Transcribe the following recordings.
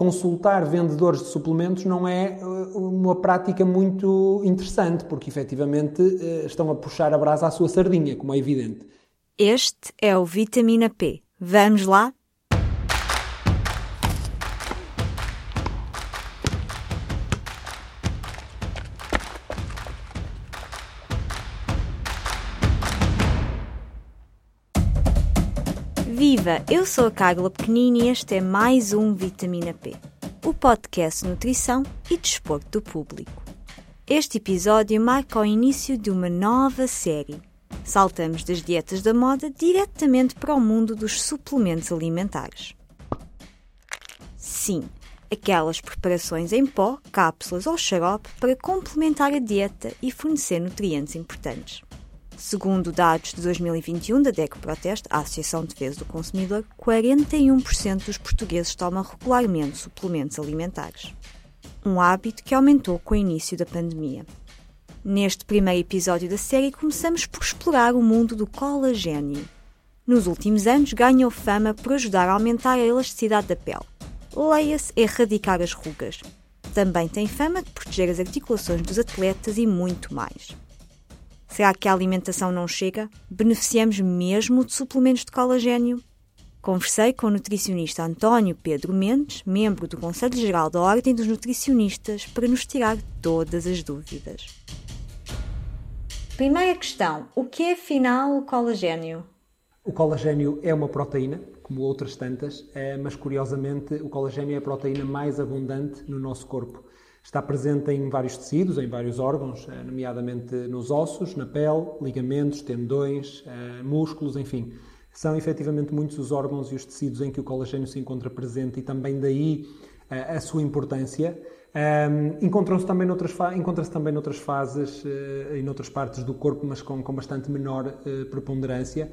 consultar vendedores de suplementos não é uma prática muito interessante, porque efetivamente estão a puxar a brasa à sua sardinha, como é evidente. Este é o Vitamina P. Vamos lá? Viva! Eu sou a Carla Pequenini e este é mais um Vitamina P, o podcast Nutrição e Desporto do Público. Este episódio marca o início de uma nova série. Saltamos das dietas da moda diretamente para o mundo dos suplementos alimentares. Sim, aquelas preparações em pó, cápsulas ou xarope para complementar a dieta e fornecer nutrientes importantes. Segundo dados de 2021 da DECO Proteste, a Associação de Defesa do Consumidor, 41% dos portugueses tomam regularmente suplementos alimentares. Um hábito que aumentou com o início da pandemia. Neste primeiro episódio da série, começamos por explorar o mundo do colagênio. Nos últimos anos, ganhou fama por ajudar a aumentar a elasticidade da pele. Leia-se erradicar as rugas. Também tem fama de proteger as articulações dos atletas e muito mais. Será que a alimentação não chega? Beneficiamos mesmo de suplementos de colagênio? Conversei com o nutricionista António Pedro Mendes, membro do Conselho Geral da Ordem dos Nutricionistas, para nos tirar todas as dúvidas. Primeira questão: o que é afinal o colagênio? O colagênio é uma proteína, como outras tantas, eh, mas curiosamente o colagênio é a proteína mais abundante no nosso corpo. Está presente em vários tecidos, em vários órgãos, eh, nomeadamente nos ossos, na pele, ligamentos, tendões, eh, músculos, enfim. São efetivamente muitos os órgãos e os tecidos em que o colagênio se encontra presente e também daí eh, a sua importância. Encontra-se também, noutras encontra também noutras fases e noutras partes do corpo, mas com, com bastante menor preponderância,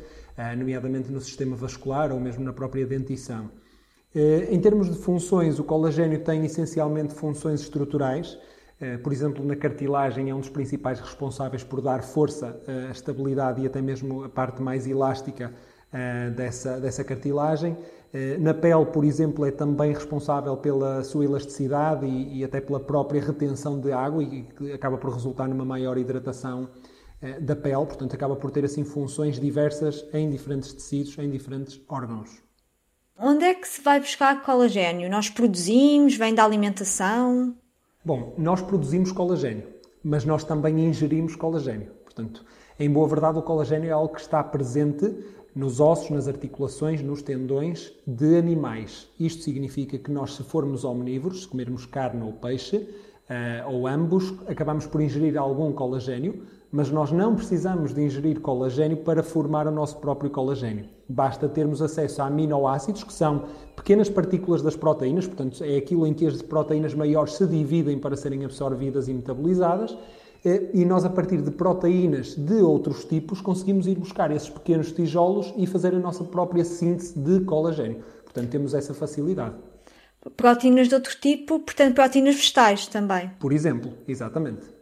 nomeadamente no sistema vascular ou mesmo na própria dentição. Eh, em termos de funções, o colagênio tem essencialmente funções estruturais. Eh, por exemplo, na cartilagem é um dos principais responsáveis por dar força, eh, estabilidade e até mesmo a parte mais elástica dessa, dessa cartilagem. Na pele, por exemplo, é também responsável pela sua elasticidade e, e até pela própria retenção de água e acaba por resultar numa maior hidratação da pele, portanto acaba por ter assim funções diversas em diferentes tecidos, em diferentes órgãos. Onde é que se vai buscar colagênio? Nós produzimos? Vem da alimentação? Bom, nós produzimos colagênio, mas nós também ingerimos colagênio. Portanto, em boa verdade, o colagênio é algo que está presente nos ossos, nas articulações, nos tendões de animais. Isto significa que nós, se formos omnívoros, se comermos carne ou peixe, uh, ou ambos, acabamos por ingerir algum colagênio, mas nós não precisamos de ingerir colagênio para formar o nosso próprio colagênio. Basta termos acesso a aminoácidos, que são pequenas partículas das proteínas, portanto, é aquilo em que as proteínas maiores se dividem para serem absorvidas e metabolizadas, eh, e nós, a partir de proteínas de outros tipos, conseguimos ir buscar esses pequenos tijolos e fazer a nossa própria síntese de colagênio. Portanto, temos essa facilidade. Proteínas de outro tipo, portanto, proteínas vegetais também. Por exemplo, exatamente.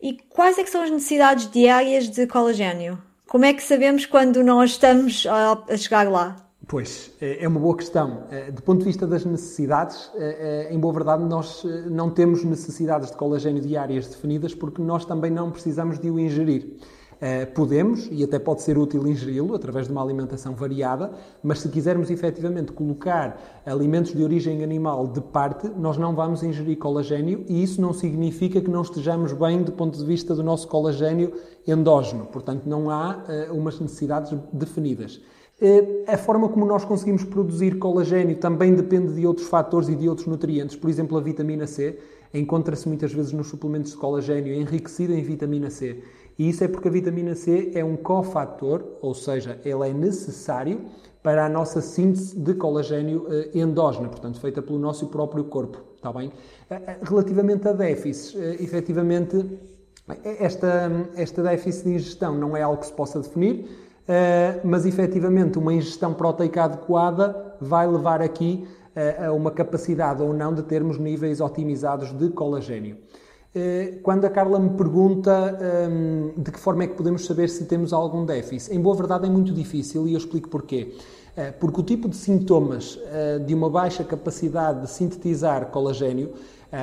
E quais é são as necessidades diárias de colagênio? Como é que sabemos quando nós estamos a, chegar lá? Pois, é, é uma boa questão. Eh, do ponto de vista das necessidades, eh, eh, em boa verdade, nós não temos necessidades de colagênio diárias definidas porque nós também não precisamos de o ingerir. Eh, podemos, e até pode ser útil ingeri-lo através de uma alimentação variada, mas se quisermos efetivamente colocar alimentos de origem animal de parte, nós não vamos ingerir colagênio e isso não significa que não estejamos bem do ponto de vista do nosso colagênio endógeno. Portanto, não há uh, umas necessidades definidas. Uh, a forma como nós conseguimos produzir colagênio também depende de outros fatores e de outros nutrientes. Por exemplo, a vitamina C encontra-se muitas vezes nos suplementos de colagênio enriquecida em vitamina C. E isso é porque a vitamina C é um cofator, ou seja, ele é necessário para a nossa síntese de colagênio eh, endógena, portanto, feita pelo nosso próprio corpo. Está bem? Eh, eh, relativamente a déficits, efetivamente, esta, esta déficit de ingestão não é algo que se possa definir, mas efetivamente uma ingestão proteica adequada vai levar aqui a uma capacidade ou não de termos níveis otimizados de colagênio. Eh, quando a Carla me pergunta um, de que forma é que podemos saber se temos algum déficit, em boa verdade é muito difícil e eu explico porquê. porque o tipo de sintomas de uma baixa capacidade de sintetizar colagênio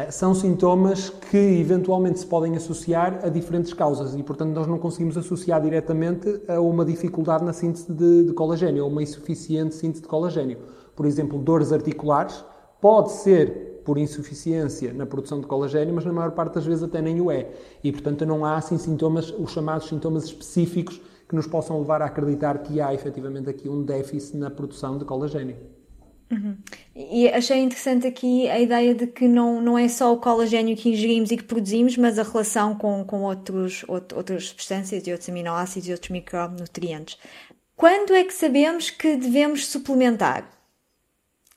são sintomas que eventualmente se podem associar a diferentes causas e, portanto, nós não conseguimos associar diretamente a uma dificuldade na síntese de, de colagênio, ou uma insuficiente síntese de colagênio. Por exemplo, dores articulares, pode ser por insuficiência na produção de colagênio, mas na maior parte das vezes até nem o é. E, portanto, não há assim sintomas, os chamados sintomas específicos que nos possam levar a acreditar que há efetivamente aqui um déficit na produção de colagênio. Uhum. E achei interessante aqui a ideia de que não, não é só o colagênio que ingerimos e que produzimos, mas a relação com, com outros, outras substâncias e outros aminoácidos e outros micronutrientes. Quando é que sabemos que devemos suplementar?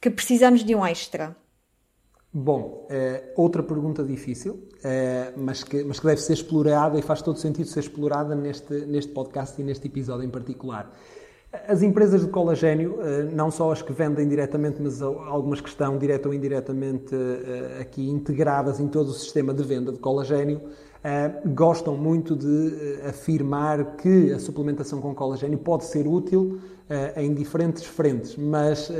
Que precisamos de um extra? Bom, é, outra pergunta difícil, é, mas, que, mas que deve ser explorada e faz todo sentido ser explorada neste, neste podcast e neste episódio em particular. As empresas de colagênio, eh, não só as que vendem diretamente, mas algumas que estão direta ou indiretamente eh, aqui integradas em todo o sistema de venda de colagênio, eh, gostam muito de afirmar que a suplementação com colagênio pode ser útil uh, em diferentes frentes, mas,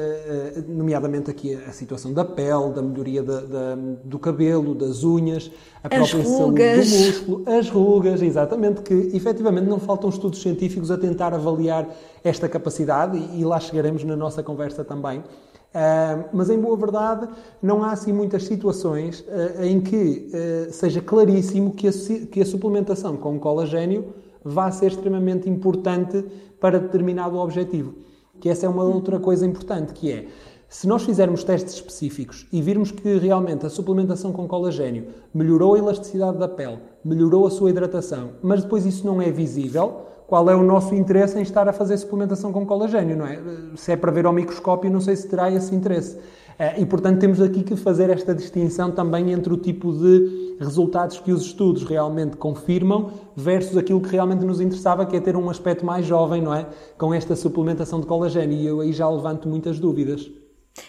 nomeadamente aqui a situação da pele, da melhoria da, da, do cabelo, das unhas, a própria saúde do músculo, as rugas, exatamente, que efetivamente não faltam estudos científicos a tentar avaliar esta capacidade e, e lá chegaremos na nossa conversa também. Uh, mas, em boa verdade, não há assim muitas situações uh, em que uh, seja claríssimo que a, que a suplementação com colagênio vá ser extremamente importante para determinado objetivo. Que essa é uma outra coisa importante, que é, se nós fizermos testes específicos e virmos que realmente a suplementação com colagênio melhorou a elasticidade da pele, melhorou a sua hidratação, mas depois isso não é visível, qual é o nosso interesse em estar a fazer suplementação com colagênio, não é? Se é para ver ao microscópio, não sei se terá esse interesse. Eh, e, portanto, temos aqui que fazer esta distinção também entre o tipo de resultados que os estudos realmente confirmam versus aquilo que realmente nos interessava, que é ter um aspecto mais jovem, não é? Com esta suplementação de colagênio. E eu aí já levanto muitas dúvidas.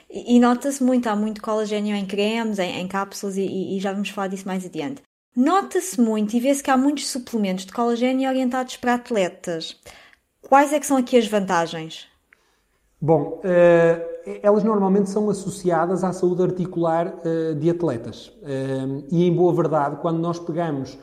E, nota-se muito, há muito colagênio em cremes, em, em cápsulas, e, e já vamos falar disso mais adiante. Nota-se muito e vê-se que há muitos suplementos de colagênio orientados para atletas. Quais é que são aqui as vantagens? Bom, uh, elas normalmente são associadas à saúde articular uh, de atletas. Uh, e, em boa verdade, quando nós pegamos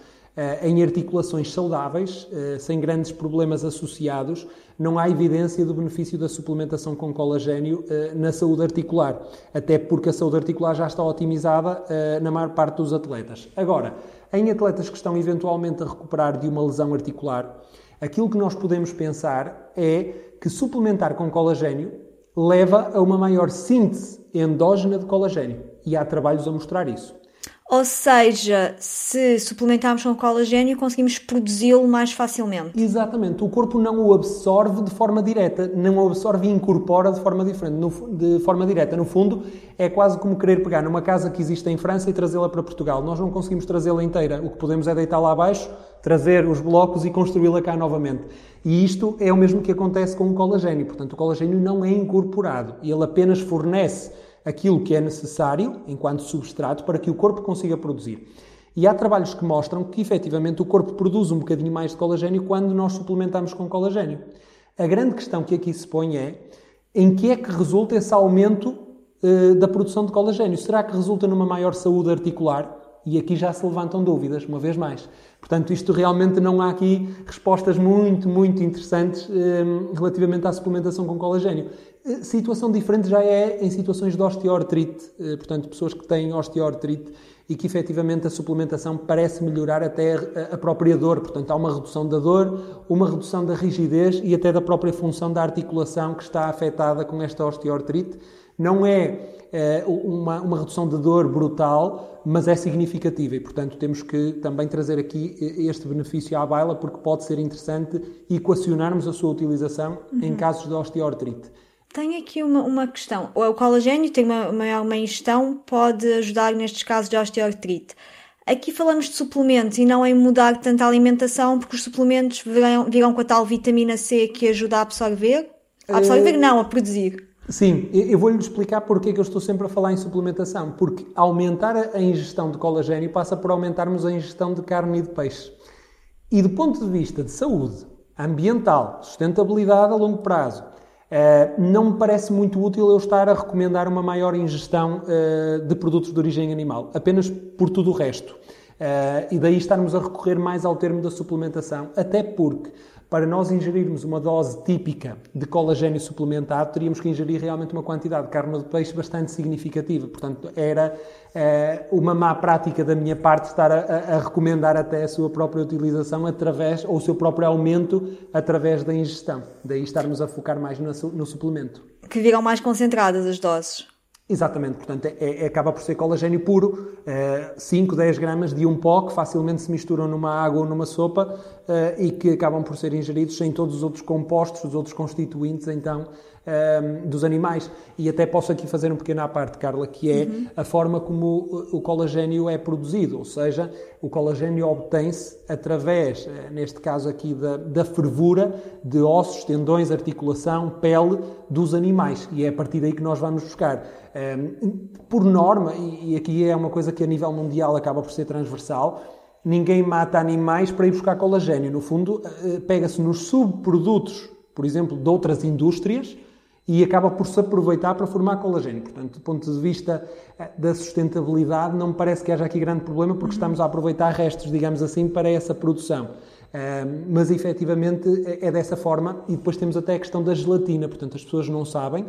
em articulações saudáveis, sem grandes problemas associados, não há evidência do benefício da suplementação com colagênio na saúde articular. Até porque a saúde articular já está otimizada na maior parte dos atletas. Agora, em atletas que estão eventualmente a recuperar de uma lesão articular, aquilo que nós podemos pensar é que suplementar com colagênio leva a uma maior síntese endógena de colagênio. E há trabalhos a mostrar isso. Ou seja, se suplementarmos com colagênio, conseguimos produzi-lo mais facilmente. Exatamente. O corpo não o absorve de forma direta, não o absorve e incorpora de forma diferente, no, de forma direta. No fundo, é quase como querer pegar numa casa que existe em França e trazê-la para Portugal. Nós não conseguimos trazê-la inteira. O que podemos é deitá-la abaixo, trazer os blocos e construí-la cá novamente. E isto é o mesmo que acontece com o colagênio. Portanto, o colagênio não é incorporado. Ele apenas fornece aquilo que é necessário enquanto substrato para que o corpo consiga produzir. E há trabalhos que mostram que efetivamente o corpo produz um bocadinho mais de colagênio quando nós suplementamos com colagênio. A grande questão que aqui se põe é em que é que resulta esse aumento uh, da produção de colagênio? Será que resulta numa maior saúde articular? E aqui já se levantam dúvidas, uma vez mais. Portanto, isto realmente não há aqui respostas muito, muito interessantes uh, relativamente à suplementação com colagênio. Situação diferente já é em situações de osteoartrite, eh, portanto, pessoas que têm osteoartrite e que efetivamente a suplementação parece melhorar até a própria dor. Portanto, há uma redução da dor, uma redução da rigidez e até da própria função da articulação que está afetada com esta osteoartrite. Não é, é uma, uma redução de dor brutal, mas é significativa e, portanto, temos que também trazer aqui este benefício à baila porque pode ser interessante equacionarmos a sua utilização uhum. em casos de osteoartrite. Tenho aqui uma, uma questão. O colagênio tem uma maior uma ingestão, pode ajudar nestes casos de osteoartrite. Aqui falamos de suplementos e não em mudar tanto a alimentação, porque os suplementos virão, virão com a tal vitamina C que ajuda a absorver? A absorver, uh, não, a produzir. Sim, eu vou-lhe explicar porque é que eu estou sempre a falar em suplementação. Porque aumentar a ingestão de colagênio passa por aumentarmos a ingestão de carne e de peixe. E do ponto de vista de saúde, ambiental, sustentabilidade a longo prazo, Uh, não me parece muito útil eu estar a recomendar uma maior ingestão uh, de produtos de origem animal, apenas por tudo o resto. Uh, e daí estarmos a recorrer mais ao termo da suplementação, até porque para nós ingerirmos uma dose típica de colagênio suplementado, teríamos que ingerir realmente uma quantidade de carne de peixe bastante significativa. Portanto, era eh, uma má prática da minha parte estar a, a, recomendar até a sua própria utilização através, ou o seu próprio aumento através da ingestão. Daí estarmos a focar mais no, no suplemento. Que virão mais concentradas as doses. Exatamente, portanto, é, é, acaba por ser colagênio puro, é, 5, 10 gramas de um pó que facilmente se misturam numa água ou numa sopa é, e que acabam por ser ingeridos sem todos os outros compostos, os outros constituintes, então, ehm, dos animais. E até posso aqui fazer um pequeno à parte, Carla, que é uhum. a forma como o colagênio é produzido, ou seja, o colagênio obtém-se através, eh, neste caso aqui, da, da fervura de ossos, tendões, articulação, pele dos animais. E é a partir daí que nós vamos buscar. Ehm, por norma, e, e aqui é uma coisa que a nível mundial acaba por ser transversal, ninguém mata animais para ir buscar colagênio. No fundo, eh, pega-se nos subprodutos, por exemplo, de outras indústrias e acaba por se aproveitar para formar colagênio. Portanto, do ponto de vista eh, da sustentabilidade, não me parece que haja aqui grande problema, porque estamos a aproveitar restos, digamos assim, para essa produção. Uh, mas efetivamente é, é dessa forma, e depois temos até a questão da gelatina. Portanto, as pessoas não sabem,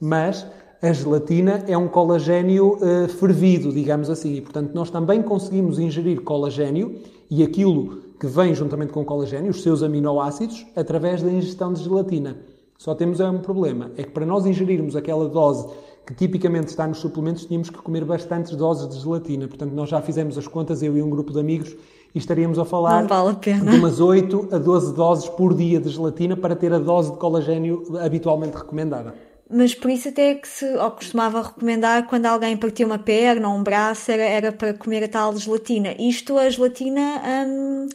mas a gelatina é um colagênio uh, fervido, digamos assim, e portanto nós também conseguimos ingerir colagênio e aquilo que vem juntamente com o colagênio, os seus aminoácidos, através da ingestão de gelatina. Só temos é um problema, é que para nós ingerirmos aquela dose que tipicamente está nos suplementos, tínhamos que comer bastantes doses de gelatina. Portanto, nós já fizemos as contas, eu e um grupo de amigos, e estaríamos a falar vale a de umas 8 a 12 doses por dia de gelatina para ter a dose de colagênio habitualmente recomendada. Mas por isso até que se ou costumava recomendar quando alguém partia uma perna ou um braço era, era para comer a tal gelatina. Isto, a gelatina... Hum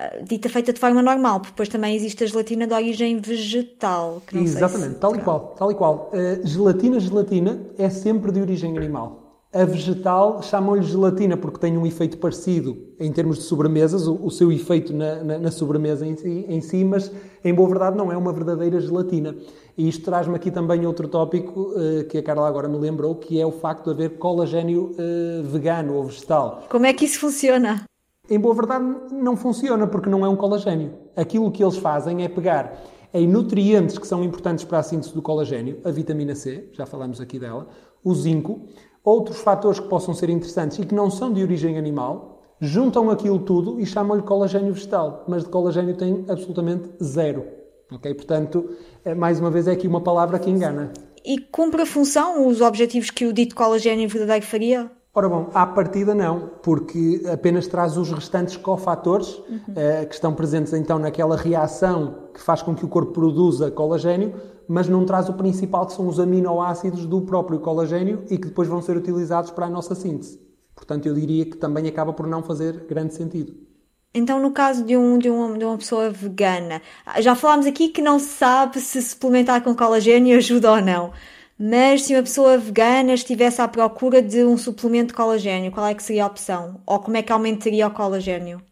ah, dita feita de forma normal, porque depois também existe a gelatina de origem vegetal. Exatamente, se tal e qual, tal e qual. Uh, gelatina, gelatina é sempre de origem animal. A vegetal chamam-lhe gelatina porque tem um efeito parecido em termos de sobremesas, o, o seu efeito na, na, na sobremesa em si, em si, mas em boa verdade não é uma verdadeira gelatina. E isto traz-me aqui também outro tópico uh, que a Carla agora me lembrou, que é o facto de haver colagênio uh, vegano ou vegetal. Como é que isso funciona? Em boa verdade, não funciona porque não é um colagênio. Aquilo que eles fazem é pegar em nutrientes que são importantes para a síntese do colagênio, a vitamina C, já falamos aqui dela, o zinco, outros fatores que possam ser interessantes e que não são de origem animal, juntam aquilo tudo e chamam-lhe colagênio vegetal, mas de colagênio tem absolutamente zero. Ok? Portanto, é, mais uma vez é aqui uma palavra que engana. E cumpre a função, os objetivos que o dito colagênio verdadeiro faria? Ora bom, à partida não, porque apenas traz os restantes cofatores uhum. eh, que estão presentes então naquela reação que faz com que o corpo produza colagênio, mas não traz o principal que são os aminoácidos do próprio colagênio e que depois vão ser utilizados para a nossa síntese. Portanto, eu diria que também acaba por não fazer grande sentido. Então, no caso de, um, de, uma, de uma pessoa vegana, já falámos aqui que não se sabe se suplementar com colagênio ajuda ou não. Mas se uma pessoa vegana estivesse à procura de um suplemento de colagênio, qual é que seria a opção? Ou como é que aumentaria o colagênio?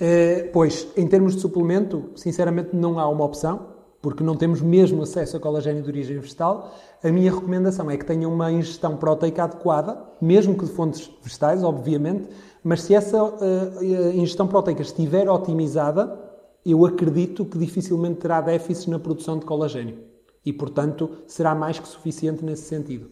É, pois, em termos de suplemento, sinceramente não há uma opção, porque não temos mesmo acesso a colagênio de origem vegetal. A minha recomendação é que tenha uma ingestão proteica adequada, mesmo que de fontes vegetais, obviamente, mas se essa uh, ingestão proteica estiver otimizada, eu acredito que dificilmente terá déficits na produção de colagênio e, portanto, será mais que suficiente nesse sentido.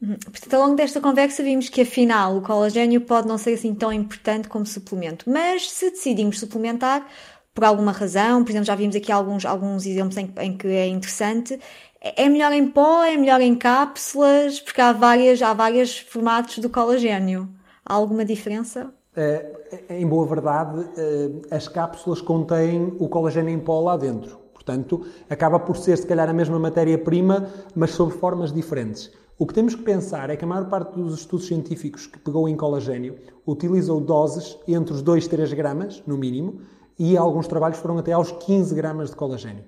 Uhum. Portanto, ao longo desta conversa vimos que afinal o colagênio pode não ser assim tão importante como suplemento, mas se decidimos suplementar por alguma razão, por exemplo, já vimos aqui alguns, alguns exemplos em, em que é interessante, é melhor em pó, é melhor em cápsulas, porque há, várias, há vários formatos do colagênio. Há alguma diferença? É, em boa verdade, é, as cápsulas contêm o colagênio em pó lá dentro. Portanto, acaba por ser, se calhar, a mesma matéria-prima, mas sob formas diferentes. O que temos que pensar é que a maior parte dos estudos científicos que pegou em colagênio utilizou doses entre os 2 e 3 gramas, no mínimo, e alguns trabalhos foram até aos 15 gramas de colagênio.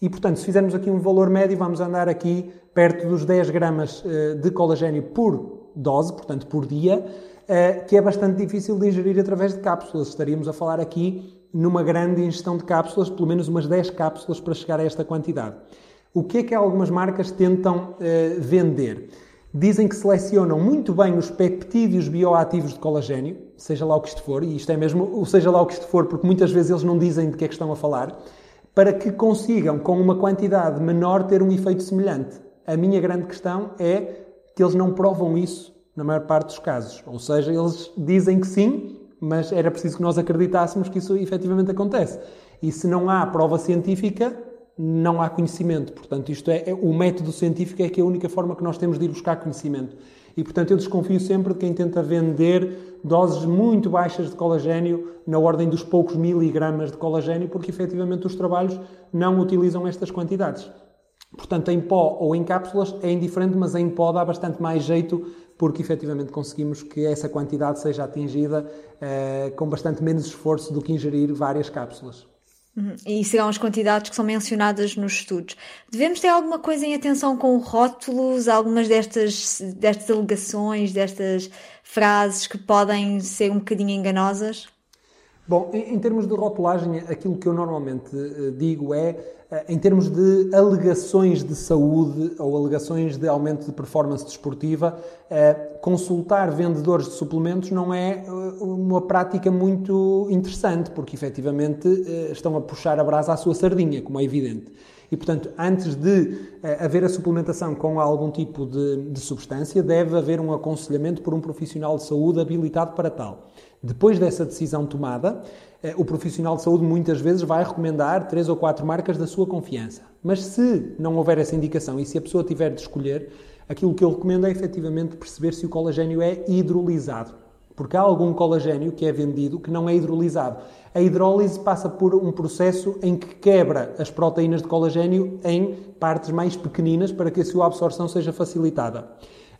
E, portanto, se fizermos aqui um valor médio, vamos andar aqui perto dos 10 gramas eh, de colagênio por dose, portanto, por dia, eh, que é bastante difícil de ingerir através de cápsulas. Estaríamos a falar aqui numa grande ingestão de cápsulas, pelo menos umas 10 cápsulas para chegar a esta quantidade. O que é que algumas marcas tentam uh, vender? Dizem que selecionam muito bem os peptídeos bioativos de colagênio, seja lá o que isto for, e isto é mesmo, ou seja lá o que isto for, porque muitas vezes eles não dizem de que é que estão a falar, para que consigam, com uma quantidade menor, ter um efeito semelhante. A minha grande questão é que eles não provam isso na maior parte dos casos. Ou seja, eles dizem que sim, mas era preciso que nós acreditássemos que isso efetivamente acontece. E se não há prova científica, não há conhecimento. Portanto, isto é, é, o método científico é que é a única forma que nós temos de ir buscar conhecimento. E, portanto, eu desconfio sempre de quem tenta vender doses muito baixas de colagênio, na ordem dos poucos miligramas de colagênio, porque efetivamente os trabalhos não utilizam estas quantidades. Portanto, em pó ou em cápsulas é indiferente, mas em pó dá bastante mais jeito, porque efetivamente conseguimos que essa quantidade seja atingida eh, com bastante menos esforço do que ingerir várias cápsulas. Uhum. E serão as quantidades que são mencionadas nos estudos. Devemos ter alguma coisa em atenção com rótulos, algumas destas, destas alegações, destas frases que podem ser um bocadinho enganosas? Bom, em, em termos de rotulagem, aquilo que eu normalmente uh, digo é, uh, em termos de alegações de saúde ou alegações de aumento de performance desportiva, uh, consultar vendedores de suplementos não é uma prática muito interessante, porque efetivamente estão a puxar a brasa à sua sardinha, como é evidente. E, portanto, antes de haver a suplementação com algum tipo de, de substância, deve haver um aconselhamento por um profissional de saúde habilitado para tal. Depois dessa decisão tomada, eh, o profissional de saúde muitas vezes vai recomendar três ou quatro marcas da sua confiança. Mas se não houver essa indicação e se a pessoa tiver de escolher, aquilo que eu recomendo é efetivamente perceber se o colagênio é hidrolisado. Porque há algum colagênio que é vendido que não é hidrolisado. A hidrólise passa por um processo em que quebra as proteínas de colagênio em partes mais pequeninas para que a sua absorção seja facilitada.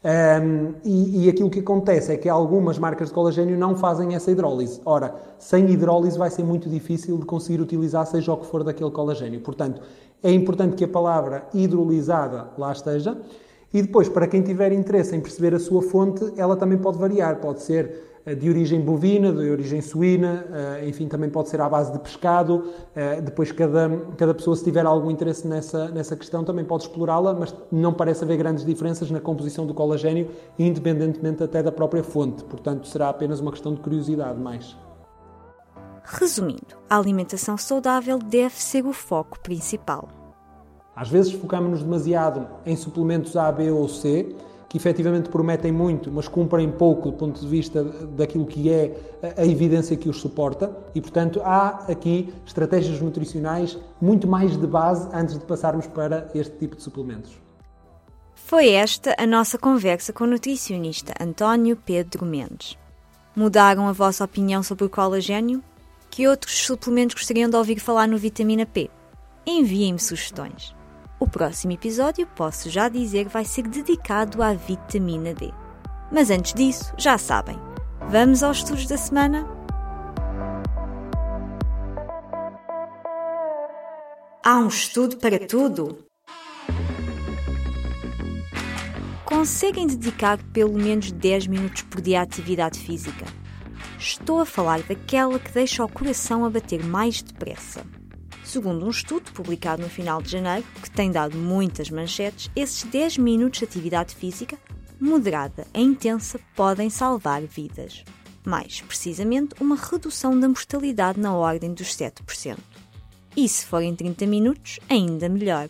Um, e, e, aquilo que acontece é que algumas marcas de colagênio não fazem essa hidrólise. Ora, sem hidrólise vai ser muito difícil de conseguir utilizar seja o que for daquele colagênio. Portanto, é importante que a palavra hidrolisada lá esteja. E depois, para quem tiver interesse em perceber a sua fonte, ela também pode variar. Pode ser de origem bovina, de origem suína, eh, enfim, também pode ser à base de pescado. Eh, depois, cada, cada pessoa, se tiver algum interesse nessa, nessa questão, também pode explorá-la, mas não parece haver grandes diferenças na composição do colagênio, independentemente até da própria fonte. Portanto, será apenas uma questão de curiosidade mais. Resumindo, a alimentação saudável deve ser o foco principal. Às vezes focamos-nos demasiado em suplementos A, B ou C, que efetivamente prometem muito, mas cumprem pouco do ponto de vista daquilo que é a evidência que os suporta e, portanto, há aqui estratégias nutricionais muito mais de base antes de passarmos para este tipo de suplementos. Foi esta a nossa conversa com o nutricionista António Pedro Mendes. Mudaram a vossa opinião sobre o colagênio? Que outros suplementos gostariam de ouvir falar no vitamina P? Enviem-me sugestões. O próximo episódio, posso já dizer, vai ser dedicado à vitamina D. Mas antes disso, já sabem, vamos aos estudos da semana? Há um estudo para tudo! Conseguem dedicar pelo menos 10 minutos por dia à atividade física? Estou a falar daquela que deixa o coração a bater mais depressa. Segundo um estudo publicado no final de janeiro, que tem dado muitas manchetes, esses 10 minutos de atividade física, moderada e intensa, podem salvar vidas. Mais precisamente, uma redução da mortalidade na ordem dos 7%. E se forem 30 minutos, ainda melhor.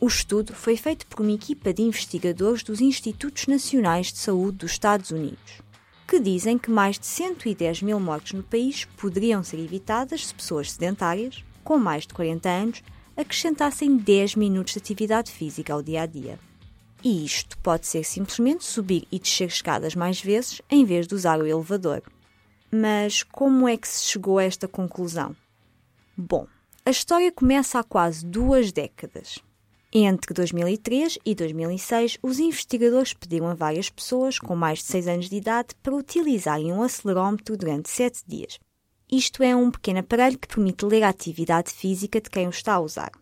O estudo foi feito por uma equipa de investigadores dos Institutos Nacionais de Saúde dos Estados Unidos, que dizem que mais de 110 mil mortes no país poderiam ser evitadas se pessoas sedentárias, com mais de 40 anos acrescentassem 10 minutos de atividade física ao dia a dia. E isto pode ser simplesmente subir e descer escadas mais vezes em vez de usar o elevador. Mas como é que se chegou a esta conclusão? Bom, a história começa há quase duas décadas. Entre 2003 e 2006, os investigadores pediram a várias pessoas com mais de 6 anos de idade para utilizarem um acelerómetro durante 7 dias isto é um pequeno aparelho que permite ler a atividade física de quem o está a usar.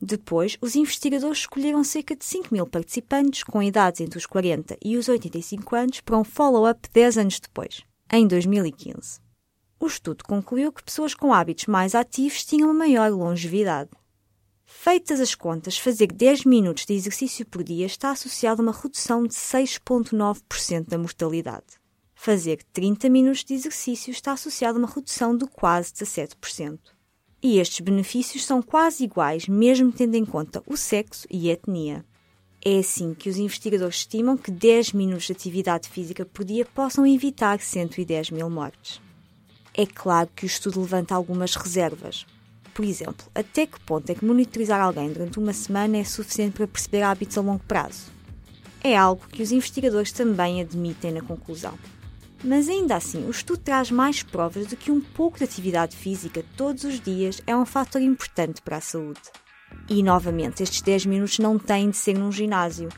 Depois, os investigadores escolheram cerca de 5 mil participantes com idades entre os 40 e os 85 anos para um follow-up 10 anos depois, em 2015. O estudo concluiu que pessoas com hábitos mais ativos tinham uma maior longevidade. Feitas as contas, fazer 10 minutos de exercício por dia está associado a uma redução de 6,9% da mortalidade. Fazer 30 minutos de exercício está associado a uma redução de quase 17%. E estes benefícios são quase iguais, mesmo tendo em conta o sexo e a etnia. É assim que os investigadores estimam que 10 minutos de atividade física por dia possam evitar 110 mil mortes. É claro que o estudo levanta algumas reservas. Por exemplo, até que ponto é que monitorizar alguém durante uma semana é suficiente para perceber hábitos a longo prazo? É algo que os investigadores também admitem na conclusão. Mas ainda assim, o estudo traz mais provas de que um pouco de atividade física todos os dias é um fator importante para a saúde. E novamente, estes 10 minutos não têm de ser num ginásio.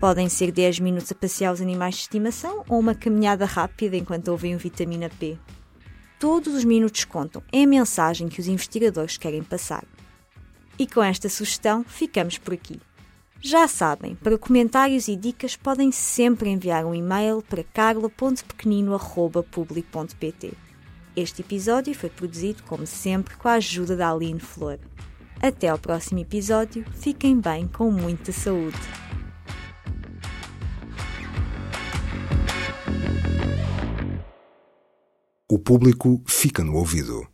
Podem ser 10 minutos a passear os animais de estimação ou uma caminhada rápida enquanto ouvem o vitamina P. Todos os minutos contam, é a mensagem que os investigadores querem passar. E com esta sugestão, ficamos por aqui. Já sabem, para comentários e dicas podem sempre enviar um e-mail para carla.pequenino.public.pt. Este episódio foi produzido, como sempre, com a ajuda da Aline Flor. Até ao próximo episódio, fiquem bem com muita saúde. O público fica no ouvido.